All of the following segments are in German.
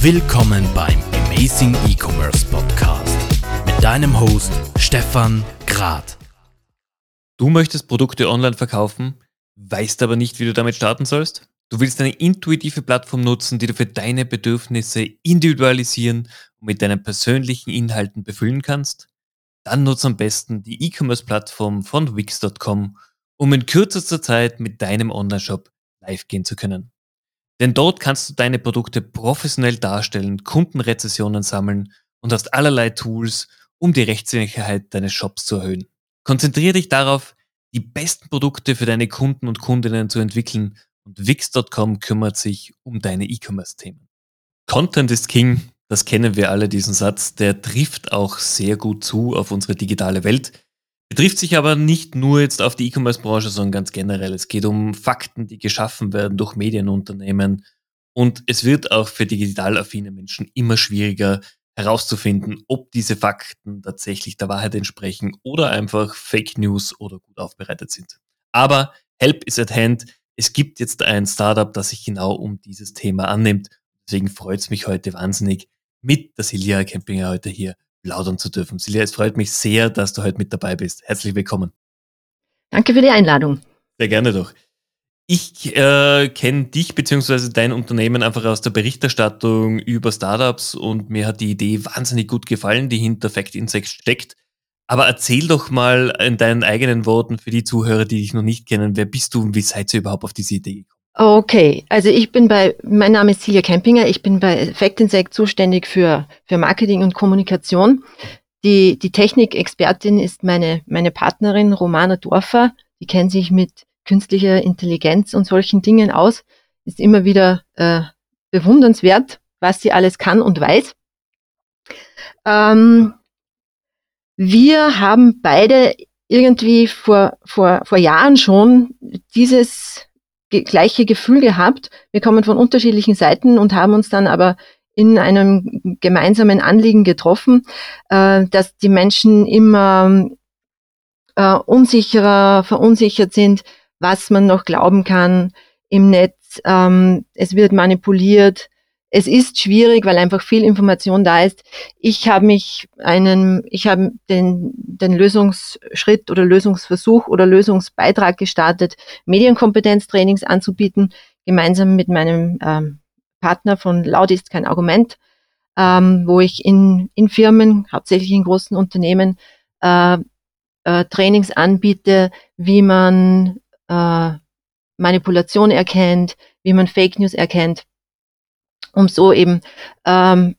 Willkommen beim Amazing E-Commerce Podcast mit deinem Host Stefan Grad. Du möchtest Produkte online verkaufen, weißt aber nicht, wie du damit starten sollst? Du willst eine intuitive Plattform nutzen, die du für deine Bedürfnisse individualisieren und mit deinen persönlichen Inhalten befüllen kannst? Dann nutze am besten die E-Commerce-Plattform von Wix.com, um in kürzester Zeit mit deinem Online-Shop live gehen zu können. Denn dort kannst du deine Produkte professionell darstellen, Kundenrezessionen sammeln und hast allerlei Tools, um die Rechtssicherheit deines Shops zu erhöhen. Konzentriere dich darauf, die besten Produkte für deine Kunden und Kundinnen zu entwickeln und Wix.com kümmert sich um deine E-Commerce-Themen. Content ist King, das kennen wir alle, diesen Satz, der trifft auch sehr gut zu auf unsere digitale Welt. Betrifft sich aber nicht nur jetzt auf die E-Commerce-Branche, sondern ganz generell. Es geht um Fakten, die geschaffen werden durch Medienunternehmen. Und es wird auch für digital affine Menschen immer schwieriger herauszufinden, ob diese Fakten tatsächlich der Wahrheit entsprechen oder einfach Fake News oder gut aufbereitet sind. Aber Help is at hand. Es gibt jetzt ein Startup, das sich genau um dieses Thema annimmt. Deswegen freut es mich heute wahnsinnig, mit der Silja Campinger heute hier plaudern zu dürfen. Silja, es freut mich sehr, dass du heute mit dabei bist. Herzlich willkommen. Danke für die Einladung. Sehr gerne doch. Ich äh, kenne dich bzw. dein Unternehmen einfach aus der Berichterstattung über Startups und mir hat die Idee wahnsinnig gut gefallen, die hinter Fact Insect steckt. Aber erzähl doch mal in deinen eigenen Worten für die Zuhörer, die dich noch nicht kennen, wer bist du und wie seid ihr überhaupt auf diese Idee gekommen? Okay, also ich bin bei, mein Name ist Silja Kempinger, ich bin bei Fact Insect zuständig für, für Marketing und Kommunikation. Die, die Technikexpertin ist meine, meine Partnerin Romana Dorfer, die kennt sich mit künstlicher Intelligenz und solchen Dingen aus, ist immer wieder äh, bewundernswert, was sie alles kann und weiß. Ähm, wir haben beide irgendwie vor, vor, vor Jahren schon dieses gleiche Gefühl gehabt. Wir kommen von unterschiedlichen Seiten und haben uns dann aber in einem gemeinsamen Anliegen getroffen, äh, dass die Menschen immer äh, unsicherer, verunsichert sind, was man noch glauben kann im Netz. Ähm, es wird manipuliert es ist schwierig, weil einfach viel Information da ist. Ich habe mich einen, ich habe den, den Lösungsschritt oder Lösungsversuch oder Lösungsbeitrag gestartet, Medienkompetenztrainings anzubieten, gemeinsam mit meinem ähm, Partner von Laut ist kein Argument, ähm, wo ich in, in Firmen, hauptsächlich in großen Unternehmen, äh, äh, Trainings anbiete, wie man äh, Manipulation erkennt, wie man Fake News erkennt um so eben ähm,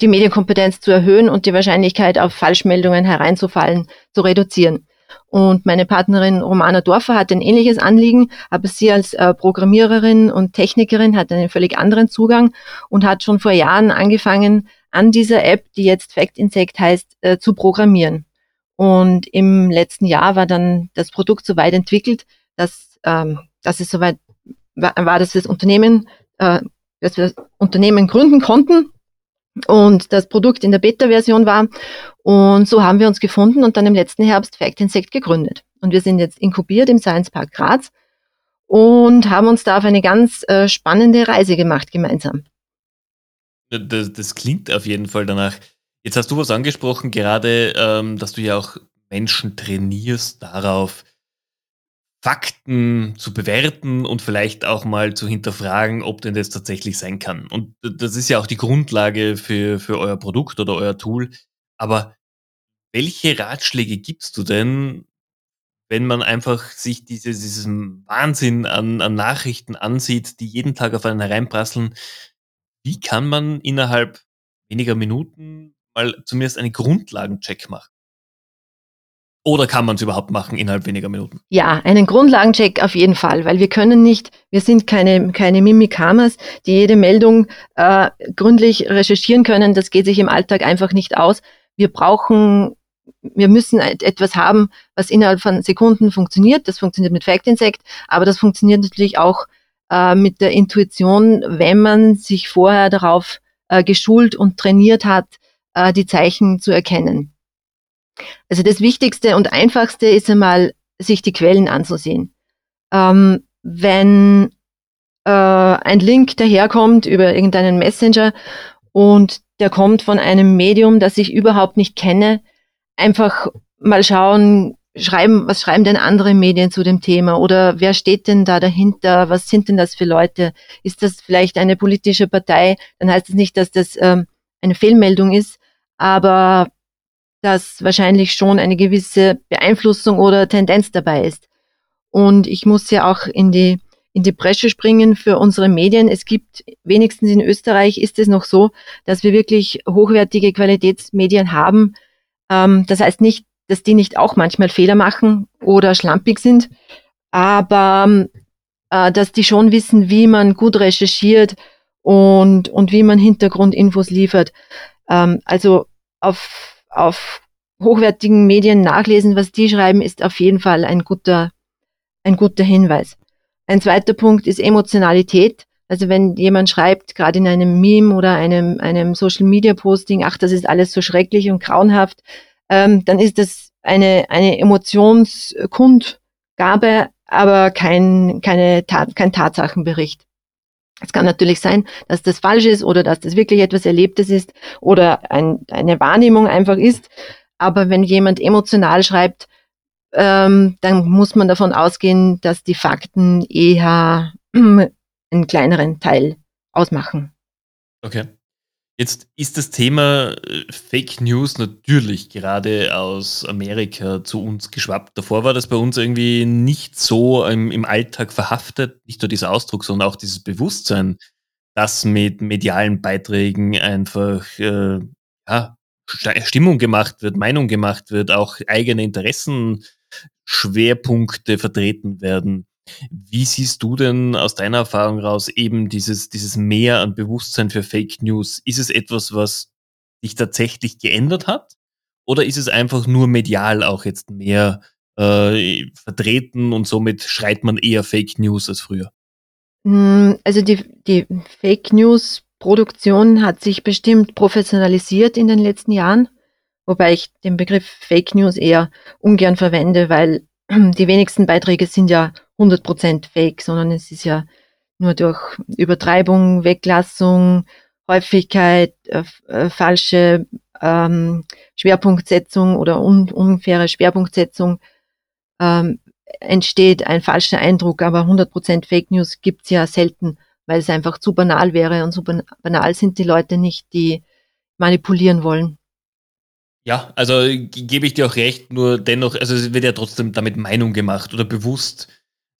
die Medienkompetenz zu erhöhen und die Wahrscheinlichkeit auf Falschmeldungen hereinzufallen zu reduzieren. Und meine Partnerin Romana Dorfer hat ein ähnliches Anliegen, aber sie als äh, Programmiererin und Technikerin hat einen völlig anderen Zugang und hat schon vor Jahren angefangen, an dieser App, die jetzt Fact Insect heißt, äh, zu programmieren. Und im letzten Jahr war dann das Produkt so weit entwickelt, dass, ähm, dass es soweit war, war dass das Unternehmen äh, dass wir das Unternehmen gründen konnten und das Produkt in der Beta-Version war. Und so haben wir uns gefunden und dann im letzten Herbst Fact Insect gegründet. Und wir sind jetzt inkubiert im Science Park Graz und haben uns da auf eine ganz äh, spannende Reise gemacht gemeinsam. Das, das, klingt auf jeden Fall danach. Jetzt hast du was angesprochen, gerade, ähm, dass du ja auch Menschen trainierst darauf, Fakten zu bewerten und vielleicht auch mal zu hinterfragen, ob denn das tatsächlich sein kann. Und das ist ja auch die Grundlage für, für euer Produkt oder euer Tool. Aber welche Ratschläge gibst du denn, wenn man einfach sich diese, diesen Wahnsinn an, an Nachrichten ansieht, die jeden Tag auf einen hereinprasseln? Wie kann man innerhalb weniger Minuten mal zumindest einen Grundlagencheck machen? Oder kann man es überhaupt machen innerhalb weniger Minuten? Ja, einen Grundlagencheck auf jeden Fall, weil wir können nicht, wir sind keine, keine Mimikamas, die jede Meldung äh, gründlich recherchieren können. Das geht sich im Alltag einfach nicht aus. Wir brauchen, wir müssen etwas haben, was innerhalb von Sekunden funktioniert. Das funktioniert mit Fact Insect, aber das funktioniert natürlich auch äh, mit der Intuition, wenn man sich vorher darauf äh, geschult und trainiert hat, äh, die Zeichen zu erkennen. Also das Wichtigste und Einfachste ist einmal, sich die Quellen anzusehen. Ähm, wenn äh, ein Link daherkommt über irgendeinen Messenger und der kommt von einem Medium, das ich überhaupt nicht kenne. Einfach mal schauen, schreiben, was schreiben denn andere Medien zu dem Thema oder wer steht denn da dahinter? Was sind denn das für Leute? Ist das vielleicht eine politische Partei? Dann heißt es das nicht, dass das ähm, eine Fehlmeldung ist, aber dass wahrscheinlich schon eine gewisse Beeinflussung oder Tendenz dabei ist. Und ich muss ja auch in die in die Bresche springen für unsere Medien. Es gibt, wenigstens in Österreich ist es noch so, dass wir wirklich hochwertige Qualitätsmedien haben. Ähm, das heißt nicht, dass die nicht auch manchmal Fehler machen oder schlampig sind, aber äh, dass die schon wissen, wie man gut recherchiert und, und wie man Hintergrundinfos liefert. Ähm, also auf, auf hochwertigen Medien nachlesen, was die schreiben, ist auf jeden Fall ein guter, ein guter Hinweis. Ein zweiter Punkt ist Emotionalität. Also wenn jemand schreibt, gerade in einem Meme oder einem, einem Social Media Posting, ach, das ist alles so schrecklich und grauenhaft, ähm, dann ist das eine, eine Emotionskundgabe, aber kein, keine kein Tatsachenbericht. Es kann natürlich sein, dass das falsch ist oder dass das wirklich etwas Erlebtes ist oder ein, eine Wahrnehmung einfach ist. Aber wenn jemand emotional schreibt, ähm, dann muss man davon ausgehen, dass die Fakten eher einen kleineren Teil ausmachen. Okay. Jetzt ist das Thema äh, Fake News natürlich gerade aus Amerika zu uns geschwappt. Davor war das bei uns irgendwie nicht so im, im Alltag verhaftet. Nicht nur dieser Ausdruck, sondern auch dieses Bewusstsein, dass mit medialen Beiträgen einfach äh, ja, Stimmung gemacht wird, Meinung gemacht wird, auch eigene Interessen Schwerpunkte vertreten werden. Wie siehst du denn aus deiner Erfahrung raus eben dieses, dieses Mehr an Bewusstsein für Fake News? Ist es etwas, was sich tatsächlich geändert hat? Oder ist es einfach nur medial auch jetzt mehr äh, vertreten und somit schreit man eher Fake News als früher? Hm, also die, die Fake News Produktion hat sich bestimmt professionalisiert in den letzten Jahren wobei ich den Begriff Fake News eher ungern verwende, weil die wenigsten Beiträge sind ja 100% fake, sondern es ist ja nur durch Übertreibung, Weglassung, Häufigkeit, äh, äh, falsche ähm, Schwerpunktsetzung oder un unfaire Schwerpunktsetzung ähm, entsteht ein falscher Eindruck, aber 100% Fake News gibt's ja selten, weil es einfach zu banal wäre und so banal sind die Leute nicht, die manipulieren wollen. Ja, also gebe ich dir auch recht, nur dennoch, also es wird ja trotzdem damit Meinung gemacht oder bewusst,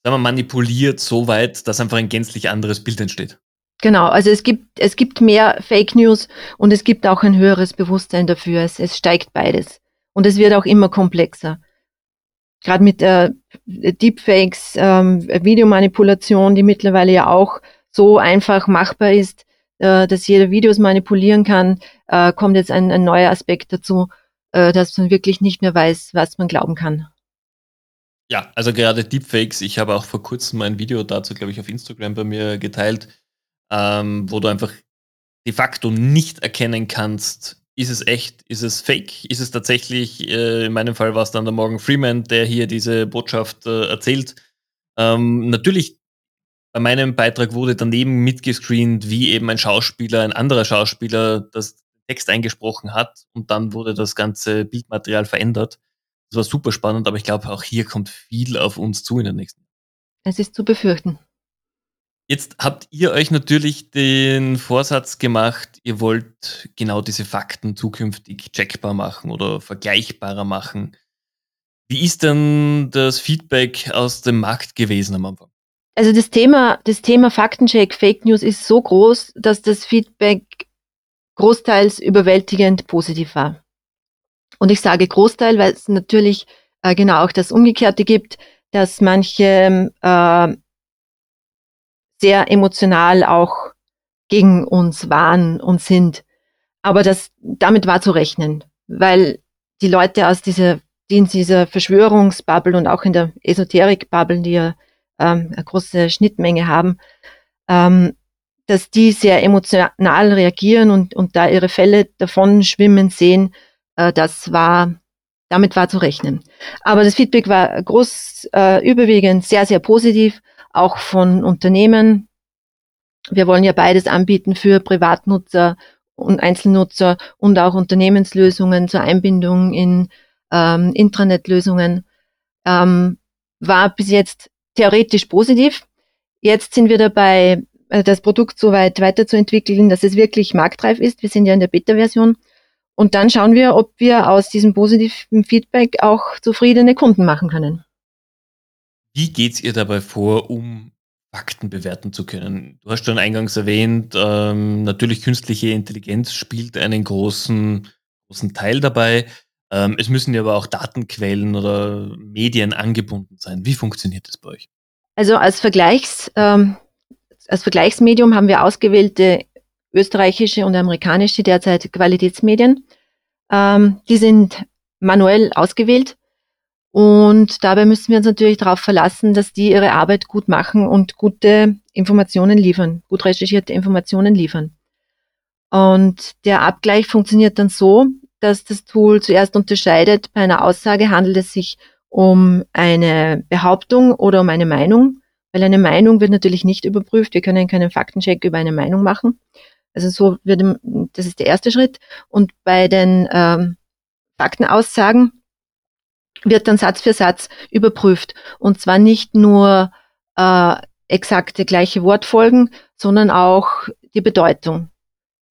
sagen wir, manipuliert so weit, dass einfach ein gänzlich anderes Bild entsteht. Genau, also es gibt, es gibt mehr Fake News und es gibt auch ein höheres Bewusstsein dafür. Es, es steigt beides. Und es wird auch immer komplexer. Gerade mit äh, Deepfakes, ähm, Videomanipulation, die mittlerweile ja auch so einfach machbar ist, äh, dass jeder Videos manipulieren kann, äh, kommt jetzt ein, ein neuer Aspekt dazu, äh, dass man wirklich nicht mehr weiß, was man glauben kann. Ja, also gerade Deepfakes. Ich habe auch vor kurzem ein Video dazu, glaube ich, auf Instagram bei mir geteilt, ähm, wo du einfach de facto nicht erkennen kannst, ist es echt, ist es fake, ist es tatsächlich, äh, in meinem Fall war es dann der Morgan Freeman, der hier diese Botschaft äh, erzählt. Ähm, natürlich bei meinem Beitrag wurde daneben mitgescreent, wie eben ein Schauspieler, ein anderer Schauspieler das Text eingesprochen hat und dann wurde das ganze Bildmaterial verändert. Das war super spannend, aber ich glaube, auch hier kommt viel auf uns zu in der nächsten. Es ist zu befürchten. Jetzt habt ihr euch natürlich den Vorsatz gemacht, ihr wollt genau diese Fakten zukünftig checkbar machen oder vergleichbarer machen. Wie ist denn das Feedback aus dem Markt gewesen am Anfang? Also das Thema, das Thema Faktencheck, Fake News ist so groß, dass das Feedback großteils überwältigend positiv war. Und ich sage Großteil, weil es natürlich äh, genau auch das Umgekehrte gibt, dass manche äh, sehr emotional auch gegen uns waren und sind. Aber das, damit war zu rechnen, weil die Leute aus dieser, die in dieser Verschwörungsbubble und auch in der Esoterik-Bubble, die ja ähm, eine große Schnittmenge haben, ähm, dass die sehr emotional reagieren und, und da ihre Fälle davon schwimmen sehen, äh, das war, damit war zu rechnen. Aber das Feedback war groß, äh, überwiegend sehr, sehr positiv, auch von Unternehmen. Wir wollen ja beides anbieten für Privatnutzer und Einzelnutzer und auch Unternehmenslösungen zur Einbindung in ähm, Intranet-Lösungen, ähm, war bis jetzt theoretisch positiv. Jetzt sind wir dabei, äh, das Produkt so weit weiterzuentwickeln, dass es wirklich marktreif ist. Wir sind ja in der Beta-Version. Und dann schauen wir, ob wir aus diesem positiven Feedback auch zufriedene Kunden machen können. Wie geht's ihr dabei vor, um Fakten bewerten zu können? Du hast schon eingangs erwähnt, ähm, natürlich künstliche Intelligenz spielt einen großen, großen Teil dabei. Ähm, es müssen ja aber auch Datenquellen oder Medien angebunden sein. Wie funktioniert das bei euch? Also als Vergleichs, ähm, als Vergleichsmedium haben wir ausgewählte österreichische und amerikanische derzeit Qualitätsmedien. Ähm, die sind manuell ausgewählt und dabei müssen wir uns natürlich darauf verlassen, dass die ihre Arbeit gut machen und gute Informationen liefern, gut recherchierte Informationen liefern. Und der Abgleich funktioniert dann so, dass das Tool zuerst unterscheidet, bei einer Aussage handelt es sich um eine Behauptung oder um eine Meinung, weil eine Meinung wird natürlich nicht überprüft. Wir können keinen Faktencheck über eine Meinung machen. Also so wird, das ist der erste Schritt. Und bei den ähm, Faktenaussagen wird dann Satz für Satz überprüft. Und zwar nicht nur äh, exakte gleiche Wortfolgen, sondern auch die Bedeutung.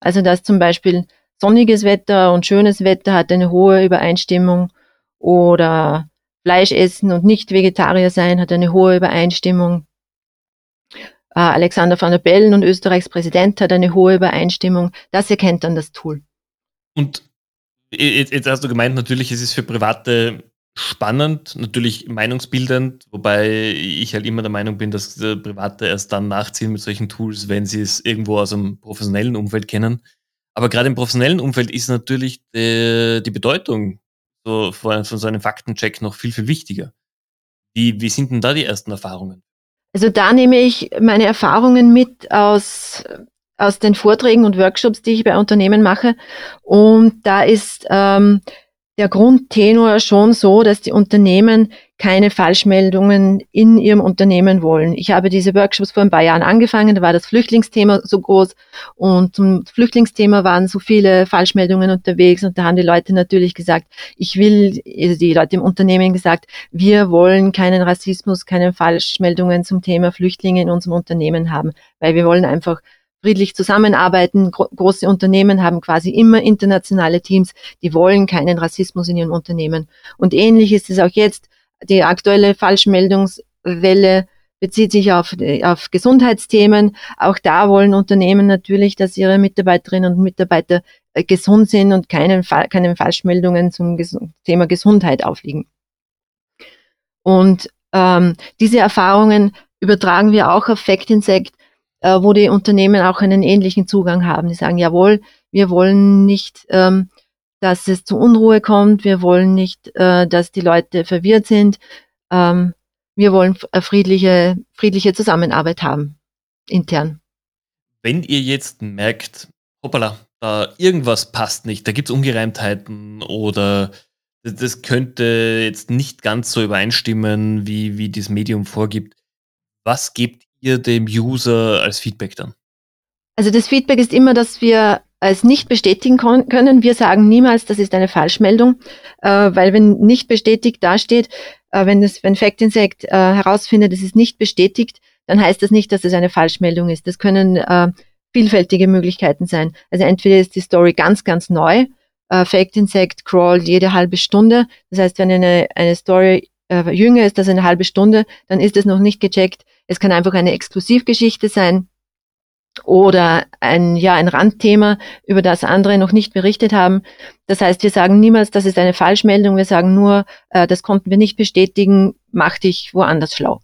Also dass zum Beispiel sonniges Wetter und schönes Wetter hat eine hohe Übereinstimmung oder Fleisch essen und nicht Vegetarier sein hat eine hohe Übereinstimmung. Äh, Alexander van der Bellen und Österreichs Präsident hat eine hohe Übereinstimmung. Das erkennt dann das Tool. Und jetzt, hast du gemeint, natürlich, es ist für Private spannend, natürlich meinungsbildend, wobei ich halt immer der Meinung bin, dass Private erst dann nachziehen mit solchen Tools, wenn sie es irgendwo aus einem professionellen Umfeld kennen. Aber gerade im professionellen Umfeld ist natürlich die, die Bedeutung so von, von so einem Faktencheck noch viel, viel wichtiger. Wie, wie sind denn da die ersten Erfahrungen? Also da nehme ich meine Erfahrungen mit aus, aus den Vorträgen und Workshops, die ich bei Unternehmen mache. Und da ist ähm, der Grundtenor schon so, dass die Unternehmen keine Falschmeldungen in ihrem Unternehmen wollen. Ich habe diese Workshops vor ein paar Jahren angefangen, da war das Flüchtlingsthema so groß und zum Flüchtlingsthema waren so viele Falschmeldungen unterwegs und da haben die Leute natürlich gesagt, ich will, also die Leute im Unternehmen gesagt, wir wollen keinen Rassismus, keine Falschmeldungen zum Thema Flüchtlinge in unserem Unternehmen haben, weil wir wollen einfach friedlich zusammenarbeiten. Gro große Unternehmen haben quasi immer internationale Teams, die wollen keinen Rassismus in ihrem Unternehmen. Und ähnlich ist es auch jetzt. Die aktuelle Falschmeldungswelle bezieht sich auf, auf Gesundheitsthemen. Auch da wollen Unternehmen natürlich, dass ihre Mitarbeiterinnen und Mitarbeiter äh, gesund sind und keinen, keinen Falschmeldungen zum Thema Gesundheit aufliegen. Und ähm, diese Erfahrungen übertragen wir auch auf Fact Insect äh, wo die Unternehmen auch einen ähnlichen Zugang haben. Die sagen, jawohl, wir wollen nicht, ähm, dass es zu Unruhe kommt, wir wollen nicht, äh, dass die Leute verwirrt sind, ähm, wir wollen friedliche, friedliche Zusammenarbeit haben, intern. Wenn ihr jetzt merkt, hoppala, da irgendwas passt nicht, da gibt es Ungereimtheiten oder das könnte jetzt nicht ganz so übereinstimmen, wie, wie das Medium vorgibt. Was gebt ihr dem User als Feedback dann? Also das Feedback ist immer, dass wir es nicht bestätigen können. Wir sagen niemals, das ist eine Falschmeldung, äh, weil wenn nicht bestätigt dasteht, äh, wenn das, wenn Fact Insect äh, herausfindet, es ist nicht bestätigt, dann heißt das nicht, dass es eine Falschmeldung ist. Das können äh, vielfältige Möglichkeiten sein. Also entweder ist die Story ganz, ganz neu. Äh, Fact Insect crawlt jede halbe Stunde. Das heißt, wenn eine, eine Story äh, jünger ist als eine halbe Stunde, dann ist es noch nicht gecheckt. Es kann einfach eine Exklusivgeschichte sein oder ein, ja, ein Randthema, über das andere noch nicht berichtet haben. Das heißt, wir sagen niemals, das ist eine Falschmeldung. Wir sagen nur, äh, das konnten wir nicht bestätigen, mach dich woanders schlau.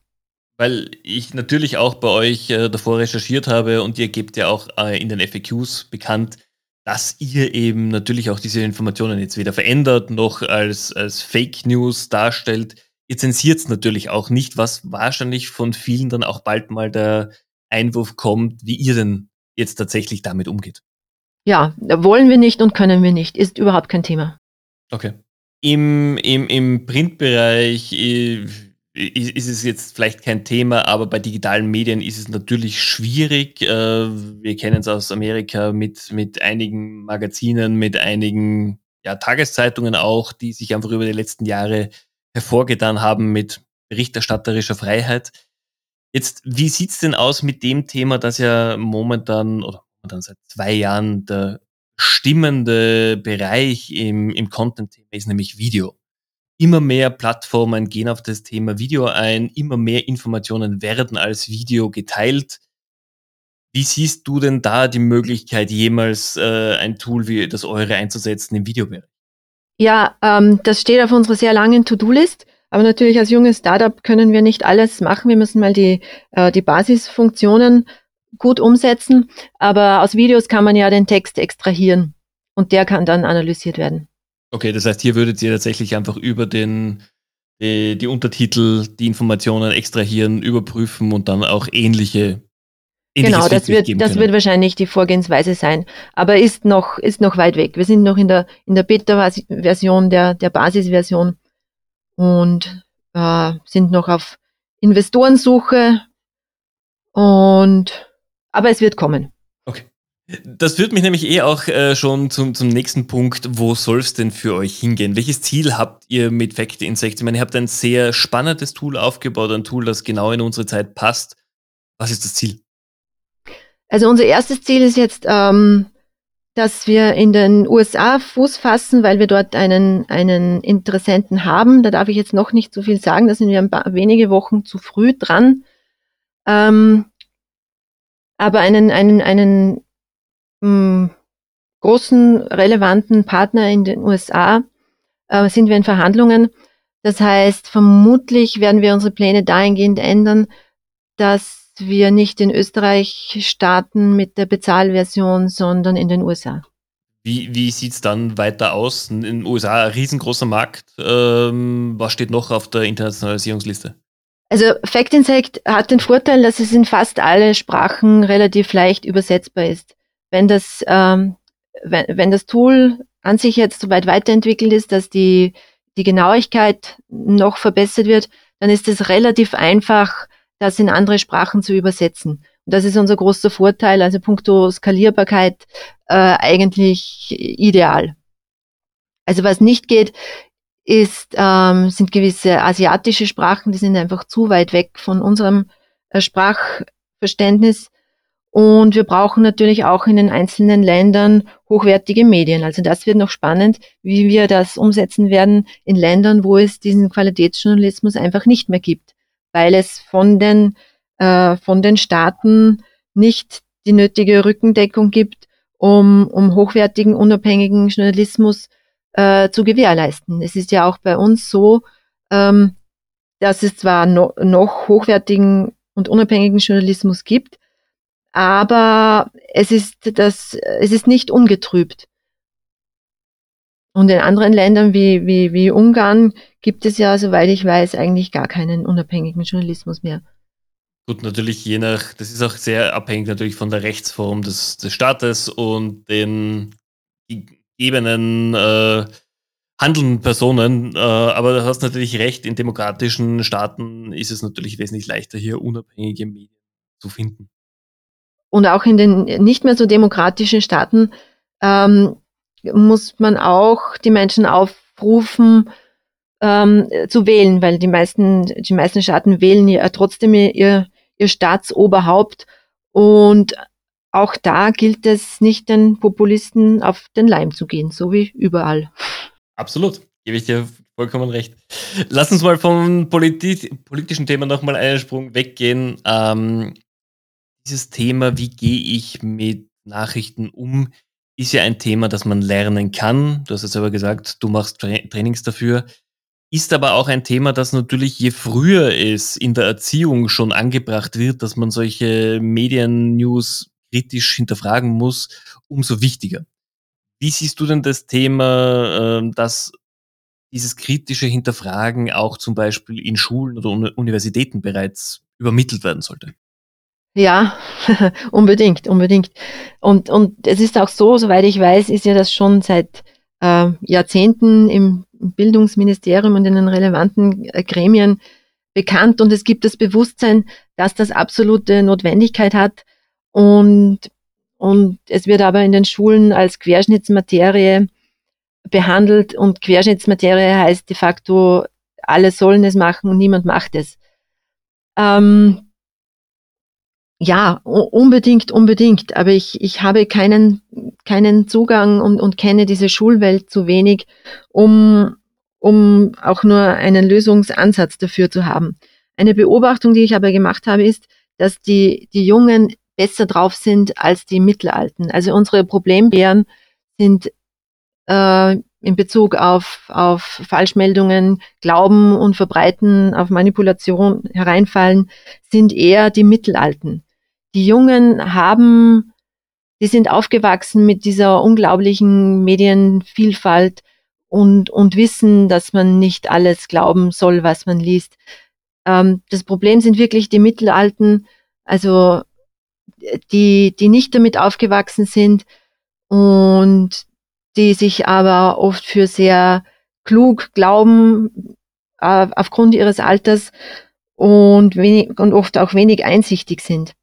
Weil ich natürlich auch bei euch äh, davor recherchiert habe und ihr gebt ja auch äh, in den FAQs bekannt, dass ihr eben natürlich auch diese Informationen jetzt weder verändert noch als, als Fake News darstellt. Ihr zensiert es natürlich auch nicht, was wahrscheinlich von vielen dann auch bald mal der Einwurf kommt, wie ihr denn jetzt tatsächlich damit umgeht. Ja, wollen wir nicht und können wir nicht. Ist überhaupt kein Thema. Okay. Im, im, im Printbereich, äh, ist es jetzt vielleicht kein Thema, aber bei digitalen Medien ist es natürlich schwierig. Äh, wir kennen es aus Amerika mit, mit einigen Magazinen, mit einigen ja, Tageszeitungen auch, die sich einfach über die letzten Jahre hervorgetan haben mit berichterstatterischer Freiheit. Jetzt, wie sieht's denn aus mit dem Thema, das ja momentan oder momentan seit zwei Jahren der stimmende Bereich im, im Content-Thema ist, nämlich Video. Immer mehr Plattformen gehen auf das Thema Video ein, immer mehr Informationen werden als Video geteilt. Wie siehst du denn da die Möglichkeit, jemals äh, ein Tool wie das eure einzusetzen im Videobereich? Ja, ähm, das steht auf unserer sehr langen To-Do-List. Aber natürlich als junges Startup können wir nicht alles machen. Wir müssen mal die, äh, die Basisfunktionen gut umsetzen. Aber aus Videos kann man ja den Text extrahieren und der kann dann analysiert werden. Okay, das heißt, hier würdet ihr tatsächlich einfach über den, die, die Untertitel, die Informationen extrahieren, überprüfen und dann auch ähnliche Genau, das wird, das wird wahrscheinlich die Vorgehensweise sein. Aber ist noch, ist noch weit weg. Wir sind noch in der, in der Beta-Version, der, der Basisversion und äh, sind noch auf Investorensuche und aber es wird kommen. Okay. Das führt mich nämlich eh auch äh, schon zum, zum nächsten Punkt. Wo soll es denn für euch hingehen? Welches Ziel habt ihr mit Fact Insect? Ich meine, ihr habt ein sehr spannendes Tool aufgebaut, ein Tool, das genau in unsere Zeit passt. Was ist das Ziel? Also unser erstes Ziel ist jetzt, ähm, dass wir in den USA Fuß fassen, weil wir dort einen, einen Interessenten haben. Da darf ich jetzt noch nicht so viel sagen, da sind wir ein paar wenige Wochen zu früh dran. Ähm, aber einen, einen, einen mh, hm, großen, relevanten Partner in den USA äh, sind wir in Verhandlungen. Das heißt, vermutlich werden wir unsere Pläne dahingehend ändern, dass wir nicht in Österreich starten mit der Bezahlversion, sondern in den USA. Wie, wie sieht es dann weiter aus? In den USA ein riesengroßer Markt. Ähm, was steht noch auf der Internationalisierungsliste? Also Fact Insect hat den Vorteil, dass es in fast alle Sprachen relativ leicht übersetzbar ist. Wenn das, ähm, wenn, wenn das Tool an sich jetzt so weit weiterentwickelt ist, dass die, die Genauigkeit noch verbessert wird, dann ist es relativ einfach, das in andere Sprachen zu übersetzen. Und das ist unser großer Vorteil, also puncto Skalierbarkeit äh, eigentlich ideal. Also was nicht geht, ist, ähm, sind gewisse asiatische Sprachen, die sind einfach zu weit weg von unserem äh, Sprachverständnis. Und wir brauchen natürlich auch in den einzelnen Ländern hochwertige Medien. Also das wird noch spannend, wie wir das umsetzen werden in Ländern, wo es diesen Qualitätsjournalismus einfach nicht mehr gibt weil es von den, äh, von den Staaten nicht die nötige Rückendeckung gibt, um, um hochwertigen, unabhängigen Journalismus äh, zu gewährleisten. Es ist ja auch bei uns so, ähm, dass es zwar no, noch hochwertigen und unabhängigen Journalismus gibt, aber es ist das, es ist nicht ungetrübt. Und in anderen Ländern wie, wie, wie Ungarn gibt es ja, soweit ich weiß, eigentlich gar keinen unabhängigen Journalismus mehr. Gut, natürlich je nach, das ist auch sehr abhängig natürlich von der Rechtsform des, des Staates und den gegebenen äh, handelnden Personen. Äh, aber du hast natürlich recht, in demokratischen Staaten ist es natürlich wesentlich leichter, hier unabhängige Medien zu finden. Und auch in den nicht mehr so demokratischen Staaten ähm, muss man auch die Menschen aufrufen, ähm, zu wählen, weil die meisten, die meisten Staaten wählen ja trotzdem ihr, ihr Staatsoberhaupt. Und auch da gilt es nicht den Populisten auf den Leim zu gehen, so wie überall. Absolut, gebe ich dir vollkommen recht. Lass uns mal vom politi politischen Thema nochmal einen Sprung weggehen. Ähm, dieses Thema, wie gehe ich mit Nachrichten um, ist ja ein Thema, das man lernen kann. Du hast es aber gesagt, du machst Tra Trainings dafür. Ist aber auch ein Thema, das natürlich je früher es in der Erziehung schon angebracht wird, dass man solche Medien-News kritisch hinterfragen muss, umso wichtiger. Wie siehst du denn das Thema, ähm, dass dieses kritische Hinterfragen auch zum Beispiel in Schulen oder Universitäten bereits übermittelt werden sollte? Ja, unbedingt, unbedingt. Und, und es ist auch so, soweit ich weiß, ist ja das schon seit äh, Jahrzehnten im Bildungsministerium und in den relevanten äh, Gremien bekannt und es gibt das Bewusstsein, dass das absolute Notwendigkeit hat und, und es wird aber in den Schulen als Querschnittsmaterie behandelt und Querschnittsmaterie heißt de facto, alle sollen es machen und niemand macht es. Ähm, ja, unbedingt, unbedingt. Aber ich, ich habe keinen, keinen Zugang und, und kenne diese Schulwelt zu wenig, um, um auch nur einen Lösungsansatz dafür zu haben. Eine Beobachtung, die ich aber gemacht habe, ist, dass die, die Jungen besser drauf sind als die Mittelalten. Also unsere Problembären sind äh, in Bezug auf, auf Falschmeldungen, Glauben und Verbreiten, auf Manipulation hereinfallen, sind eher die Mittelalten die Jungen haben, die sind aufgewachsen mit dieser unglaublichen Medienvielfalt und, und wissen, dass man nicht alles glauben soll, was man liest. Ähm, das Problem sind wirklich die Mittelalten, also die, die nicht damit aufgewachsen sind und die sich aber oft für sehr klug glauben äh, aufgrund ihres Alters und, wenig, und oft auch wenig einsichtig sind.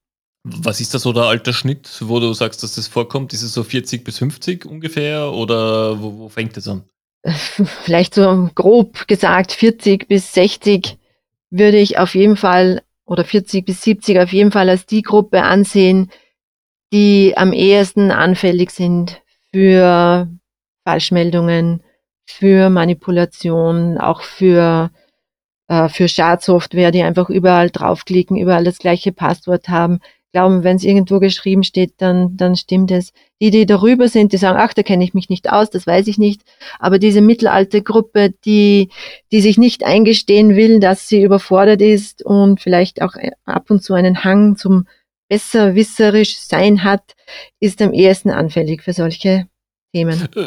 Was ist da so der Altersschnitt, wo du sagst, dass das vorkommt? Ist es so 40 bis 50 ungefähr oder wo, wo fängt es an? Vielleicht so grob gesagt 40 bis 60 würde ich auf jeden Fall oder 40 bis 70 auf jeden Fall als die Gruppe ansehen, die am ehesten anfällig sind für Falschmeldungen, für Manipulation, auch für, äh, für Schadsoftware, die einfach überall draufklicken, überall das gleiche Passwort haben glauben, wenn es irgendwo geschrieben steht, dann, dann stimmt es. Die, die darüber sind, die sagen, ach, da kenne ich mich nicht aus, das weiß ich nicht. Aber diese mittelalte Gruppe, die, die sich nicht eingestehen will, dass sie überfordert ist und vielleicht auch ab und zu einen Hang zum besserwisserisch sein hat, ist am ehesten anfällig für solche Themen. Äh,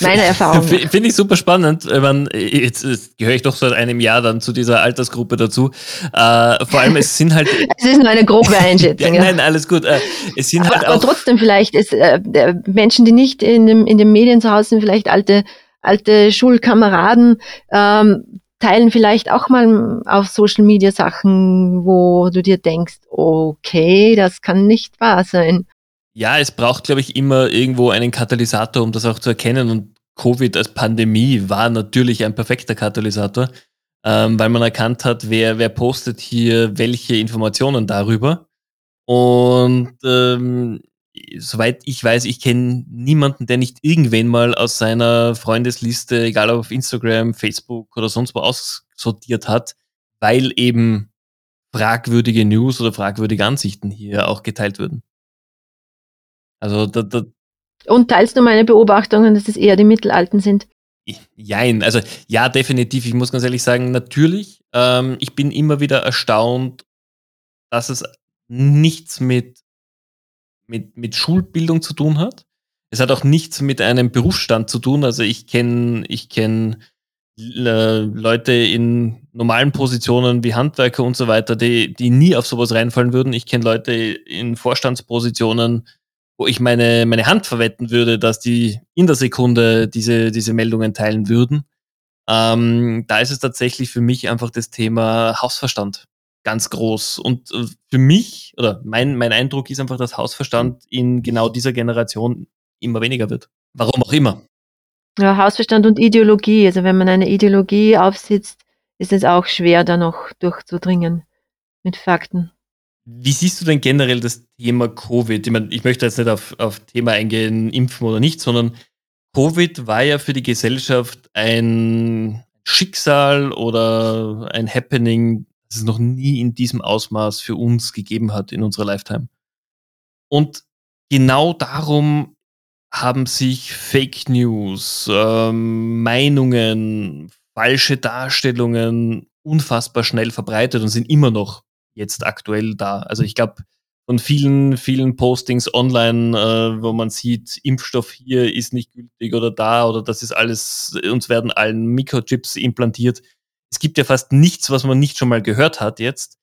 Meine Erfahrung. Finde ich super spannend. Man, jetzt, jetzt gehöre ich doch seit einem Jahr dann zu dieser Altersgruppe dazu. Äh, vor allem, es sind halt. es ist nur eine grobe Einschätzung. ja, nein, alles gut. Äh, es sind aber, halt aber trotzdem vielleicht ist, äh, Menschen, die nicht in, dem, in den Medien zu Hause sind, vielleicht alte, alte Schulkameraden, ähm, teilen vielleicht auch mal auf Social Media Sachen, wo du dir denkst, okay, das kann nicht wahr sein. Ja, es braucht, glaube ich, immer irgendwo einen Katalysator, um das auch zu erkennen. Und Covid als Pandemie war natürlich ein perfekter Katalysator, ähm, weil man erkannt hat, wer, wer postet hier welche Informationen darüber. Und ähm, soweit ich weiß, ich kenne niemanden, der nicht irgendwen mal aus seiner Freundesliste, egal ob auf Instagram, Facebook oder sonst wo aussortiert hat, weil eben fragwürdige News oder fragwürdige Ansichten hier auch geteilt würden. Also da, da und teilst du meine Beobachtungen, dass es eher die Mittelalten sind? Jein, also ja, definitiv. Ich muss ganz ehrlich sagen, natürlich. Ähm, ich bin immer wieder erstaunt, dass es nichts mit, mit, mit Schulbildung zu tun hat. Es hat auch nichts mit einem Berufsstand zu tun. Also ich kenne ich kenn, äh, Leute in normalen Positionen wie Handwerker und so weiter, die, die nie auf sowas reinfallen würden. Ich kenne Leute in Vorstandspositionen, wo ich meine, meine Hand verwetten würde, dass die in der Sekunde diese, diese Meldungen teilen würden. Ähm, da ist es tatsächlich für mich einfach das Thema Hausverstand ganz groß. Und äh, für mich, oder mein, mein Eindruck ist einfach, dass Hausverstand in genau dieser Generation immer weniger wird. Warum auch immer. Ja, Hausverstand und Ideologie. Also wenn man eine Ideologie aufsitzt, ist es auch schwer, da noch durchzudringen mit Fakten. Wie siehst du denn generell das Thema Covid? Ich, meine, ich möchte jetzt nicht auf, auf Thema eingehen, impfen oder nicht, sondern Covid war ja für die Gesellschaft ein Schicksal oder ein Happening, das es noch nie in diesem Ausmaß für uns gegeben hat in unserer Lifetime. Und genau darum haben sich Fake News, ähm, Meinungen, falsche Darstellungen unfassbar schnell verbreitet und sind immer noch jetzt aktuell da. Also ich glaube, von vielen, vielen Postings online, äh, wo man sieht, Impfstoff hier ist nicht gültig oder da oder das ist alles, uns werden allen Mikrochips implantiert. Es gibt ja fast nichts, was man nicht schon mal gehört hat jetzt.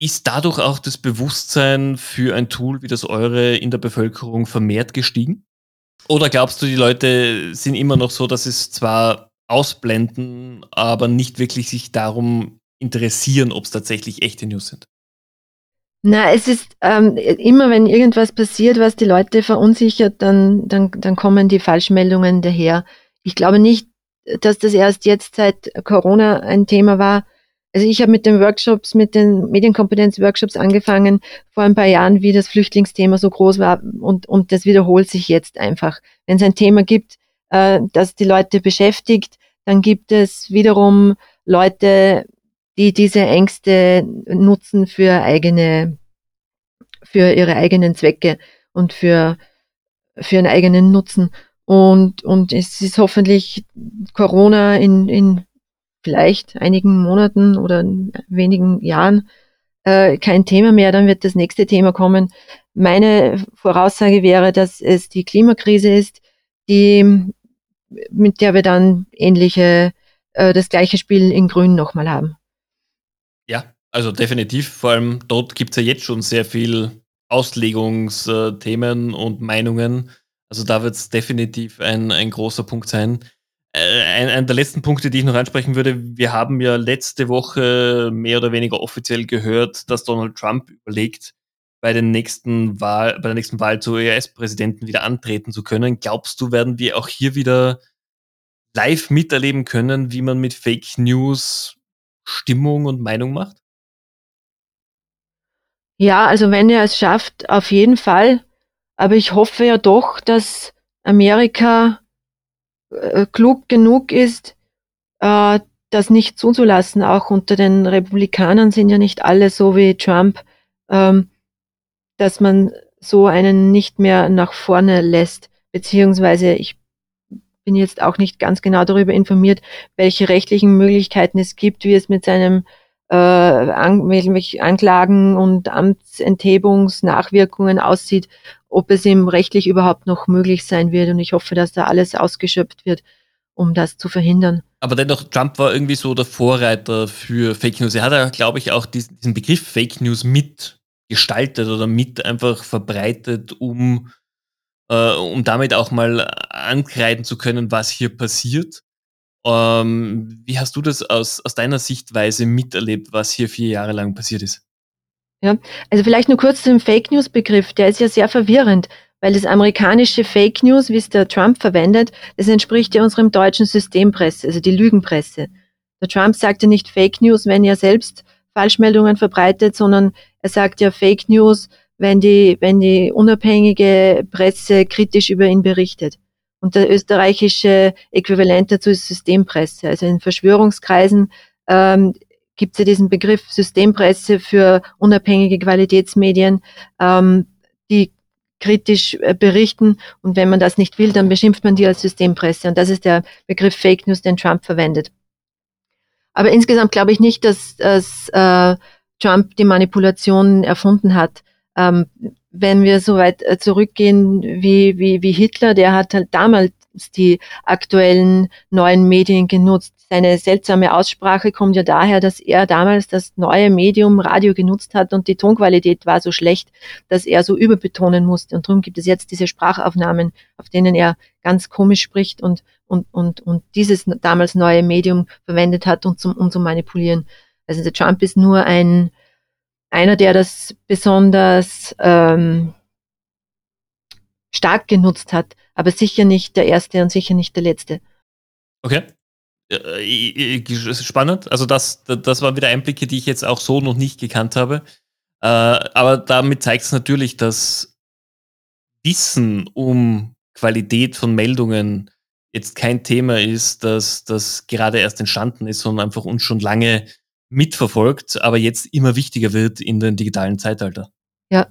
Ist dadurch auch das Bewusstsein für ein Tool wie das eure in der Bevölkerung vermehrt gestiegen? Oder glaubst du, die Leute sind immer noch so, dass es zwar ausblenden, aber nicht wirklich sich darum interessieren, ob es tatsächlich echte News sind. Na, es ist ähm, immer, wenn irgendwas passiert, was die Leute verunsichert, dann, dann, dann kommen die Falschmeldungen daher. Ich glaube nicht, dass das erst jetzt seit Corona ein Thema war. Also ich habe mit den Workshops, mit den Medienkompetenz-Workshops angefangen vor ein paar Jahren, wie das Flüchtlingsthema so groß war und, und das wiederholt sich jetzt einfach. Wenn es ein Thema gibt, äh, das die Leute beschäftigt, dann gibt es wiederum Leute, die diese Ängste nutzen für eigene, für ihre eigenen Zwecke und für, für ihren eigenen Nutzen. Und, und es ist hoffentlich Corona in, in vielleicht einigen Monaten oder wenigen Jahren äh, kein Thema mehr, dann wird das nächste Thema kommen. Meine Voraussage wäre, dass es die Klimakrise ist, die, mit der wir dann ähnliche, äh, das gleiche Spiel in Grün nochmal haben. Also definitiv. Vor allem dort gibt es ja jetzt schon sehr viel Auslegungsthemen und Meinungen. Also da wird es definitiv ein, ein großer Punkt sein. Äh, ein, ein der letzten Punkte, die ich noch ansprechen würde, wir haben ja letzte Woche mehr oder weniger offiziell gehört, dass Donald Trump überlegt, bei, den nächsten Wahl, bei der nächsten Wahl zu US-Präsidenten wieder antreten zu können. Glaubst du, werden wir auch hier wieder live miterleben können, wie man mit Fake News Stimmung und Meinung macht? Ja, also wenn er es schafft, auf jeden Fall. Aber ich hoffe ja doch, dass Amerika äh, klug genug ist, äh, das nicht zuzulassen. Auch unter den Republikanern sind ja nicht alle so wie Trump, ähm, dass man so einen nicht mehr nach vorne lässt. Beziehungsweise ich bin jetzt auch nicht ganz genau darüber informiert, welche rechtlichen Möglichkeiten es gibt, wie es mit seinem äh, An Anklagen und Amtsenthebungsnachwirkungen aussieht, ob es ihm rechtlich überhaupt noch möglich sein wird. Und ich hoffe, dass da alles ausgeschöpft wird, um das zu verhindern. Aber dennoch, Trump war irgendwie so der Vorreiter für Fake News. Er hat ja, glaube ich, auch diesen Begriff Fake News mitgestaltet oder mit einfach verbreitet, um äh, um damit auch mal ankreiden zu können, was hier passiert. Ähm, wie hast du das aus, aus deiner Sichtweise miterlebt, was hier vier Jahre lang passiert ist? Ja, also vielleicht nur kurz zum Fake News Begriff. Der ist ja sehr verwirrend, weil das amerikanische Fake News, wie es der Trump verwendet, das entspricht ja unserem deutschen Systempresse, also die Lügenpresse. Der Trump sagt ja nicht Fake News, wenn er selbst Falschmeldungen verbreitet, sondern er sagt ja Fake News, wenn die, wenn die unabhängige Presse kritisch über ihn berichtet. Und der österreichische Äquivalent dazu ist Systempresse. Also in Verschwörungskreisen ähm, gibt es ja diesen Begriff Systempresse für unabhängige Qualitätsmedien, ähm, die kritisch äh, berichten. Und wenn man das nicht will, dann beschimpft man die als Systempresse. Und das ist der Begriff Fake News, den Trump verwendet. Aber insgesamt glaube ich nicht, dass, dass äh, Trump die Manipulation erfunden hat. Ähm, wenn wir so weit äh, zurückgehen wie, wie, wie Hitler, der hat halt damals die aktuellen neuen Medien genutzt. Seine seltsame Aussprache kommt ja daher, dass er damals das neue Medium Radio genutzt hat und die Tonqualität war so schlecht, dass er so überbetonen musste. Und darum gibt es jetzt diese Sprachaufnahmen, auf denen er ganz komisch spricht und, und, und, und dieses damals neue Medium verwendet hat, um, zum, um zu manipulieren. Also der Trump ist nur ein, einer, der das besonders ähm, stark genutzt hat, aber sicher nicht der erste und sicher nicht der letzte. Okay. Äh, spannend. Also das, das waren wieder Einblicke, die ich jetzt auch so noch nicht gekannt habe. Äh, aber damit zeigt es natürlich, dass Wissen um Qualität von Meldungen jetzt kein Thema ist, das, das gerade erst entstanden ist, sondern einfach uns schon lange mitverfolgt, aber jetzt immer wichtiger wird in den digitalen Zeitalter. Ja,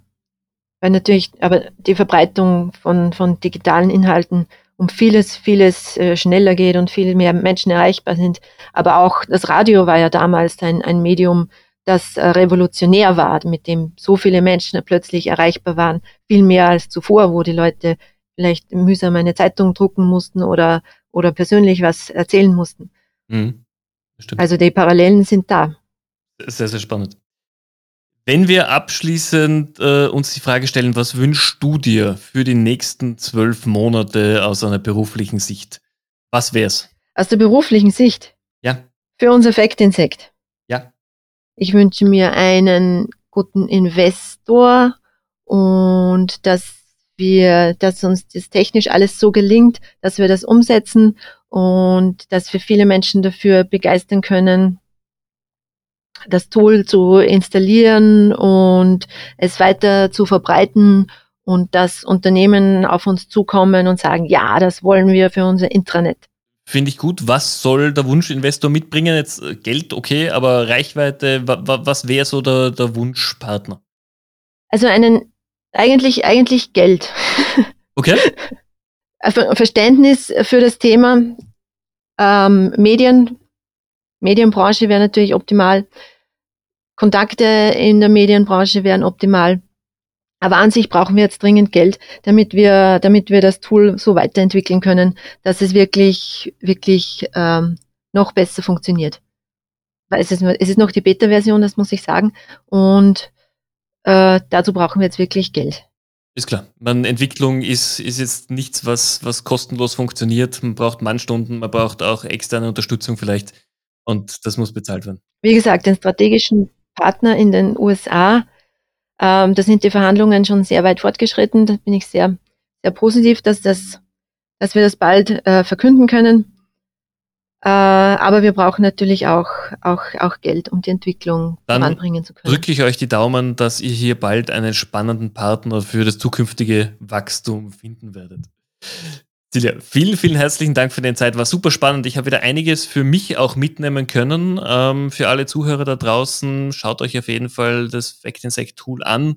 weil natürlich aber die Verbreitung von, von digitalen Inhalten um vieles, vieles äh, schneller geht und viel mehr Menschen erreichbar sind. Aber auch das Radio war ja damals ein, ein Medium, das äh, revolutionär war, mit dem so viele Menschen plötzlich erreichbar waren, viel mehr als zuvor, wo die Leute vielleicht mühsam eine Zeitung drucken mussten oder, oder persönlich was erzählen mussten. Mhm. Also die Parallelen sind da. Sehr, sehr spannend. Wenn wir abschließend äh, uns die Frage stellen, was wünschst du dir für die nächsten zwölf Monate aus einer beruflichen Sicht? Was wär's? Aus der beruflichen Sicht. Ja. Für unser Fact-Insekt. Ja. Ich wünsche mir einen guten Investor und dass wir, dass uns das technisch alles so gelingt, dass wir das umsetzen und dass wir viele Menschen dafür begeistern können, das Tool zu installieren und es weiter zu verbreiten und dass Unternehmen auf uns zukommen und sagen, ja, das wollen wir für unser Intranet. Finde ich gut. Was soll der Wunschinvestor mitbringen? Jetzt äh, Geld, okay, aber Reichweite, was wäre so der, der Wunschpartner? Also einen, eigentlich, eigentlich Geld. Okay. Verständnis für das Thema ähm, Medien, Medienbranche wäre natürlich optimal. Kontakte in der Medienbranche wären optimal. Aber an sich brauchen wir jetzt dringend Geld, damit wir, damit wir das Tool so weiterentwickeln können, dass es wirklich, wirklich ähm, noch besser funktioniert. Weil es ist, es ist noch die Beta-Version, das muss ich sagen. Und äh, dazu brauchen wir jetzt wirklich Geld. Ist klar. Man, Entwicklung ist, ist jetzt nichts, was, was kostenlos funktioniert. Man braucht Mannstunden, man braucht auch externe Unterstützung vielleicht. Und das muss bezahlt werden. Wie gesagt, den strategischen Partner in den USA ähm, da sind die Verhandlungen schon sehr weit fortgeschritten. Da bin ich sehr, sehr positiv, dass, das, dass wir das bald äh, verkünden können. Äh, aber wir brauchen natürlich auch, auch, auch Geld, um die Entwicklung Dann voranbringen zu können. Drücke ich euch die Daumen, dass ihr hier bald einen spannenden Partner für das zukünftige Wachstum finden werdet. Silja, vielen, vielen herzlichen Dank für deine Zeit. War super spannend. Ich habe wieder einiges für mich auch mitnehmen können. Ähm, für alle Zuhörer da draußen, schaut euch auf jeden Fall das Fact Insect Tool an.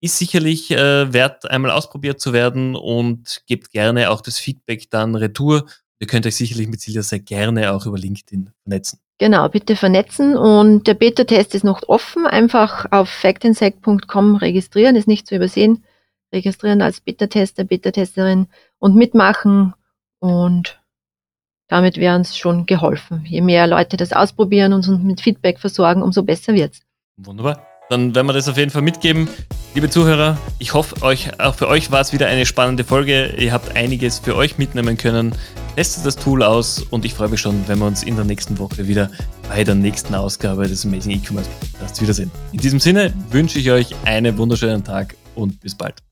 Ist sicherlich äh, wert, einmal ausprobiert zu werden und gebt gerne auch das Feedback dann retour. Ihr könnt euch sicherlich mit Silja sehr gerne auch über LinkedIn vernetzen. Genau, bitte vernetzen und der Beta-Test ist noch offen. Einfach auf factinsect.com registrieren, ist nicht zu übersehen registrieren als Beta-Tester, Beta-Testerin und mitmachen und damit wäre uns schon geholfen. Je mehr Leute das ausprobieren und uns mit Feedback versorgen, umso besser wird's. Wunderbar. Dann werden wir das auf jeden Fall mitgeben. Liebe Zuhörer, ich hoffe, euch, auch für euch war es wieder eine spannende Folge. Ihr habt einiges für euch mitnehmen können. Testet das Tool aus und ich freue mich schon, wenn wir uns in der nächsten Woche wieder bei der nächsten Ausgabe des Amazing E-Commerce Podcasts wiedersehen. In diesem Sinne wünsche ich euch einen wunderschönen Tag und bis bald.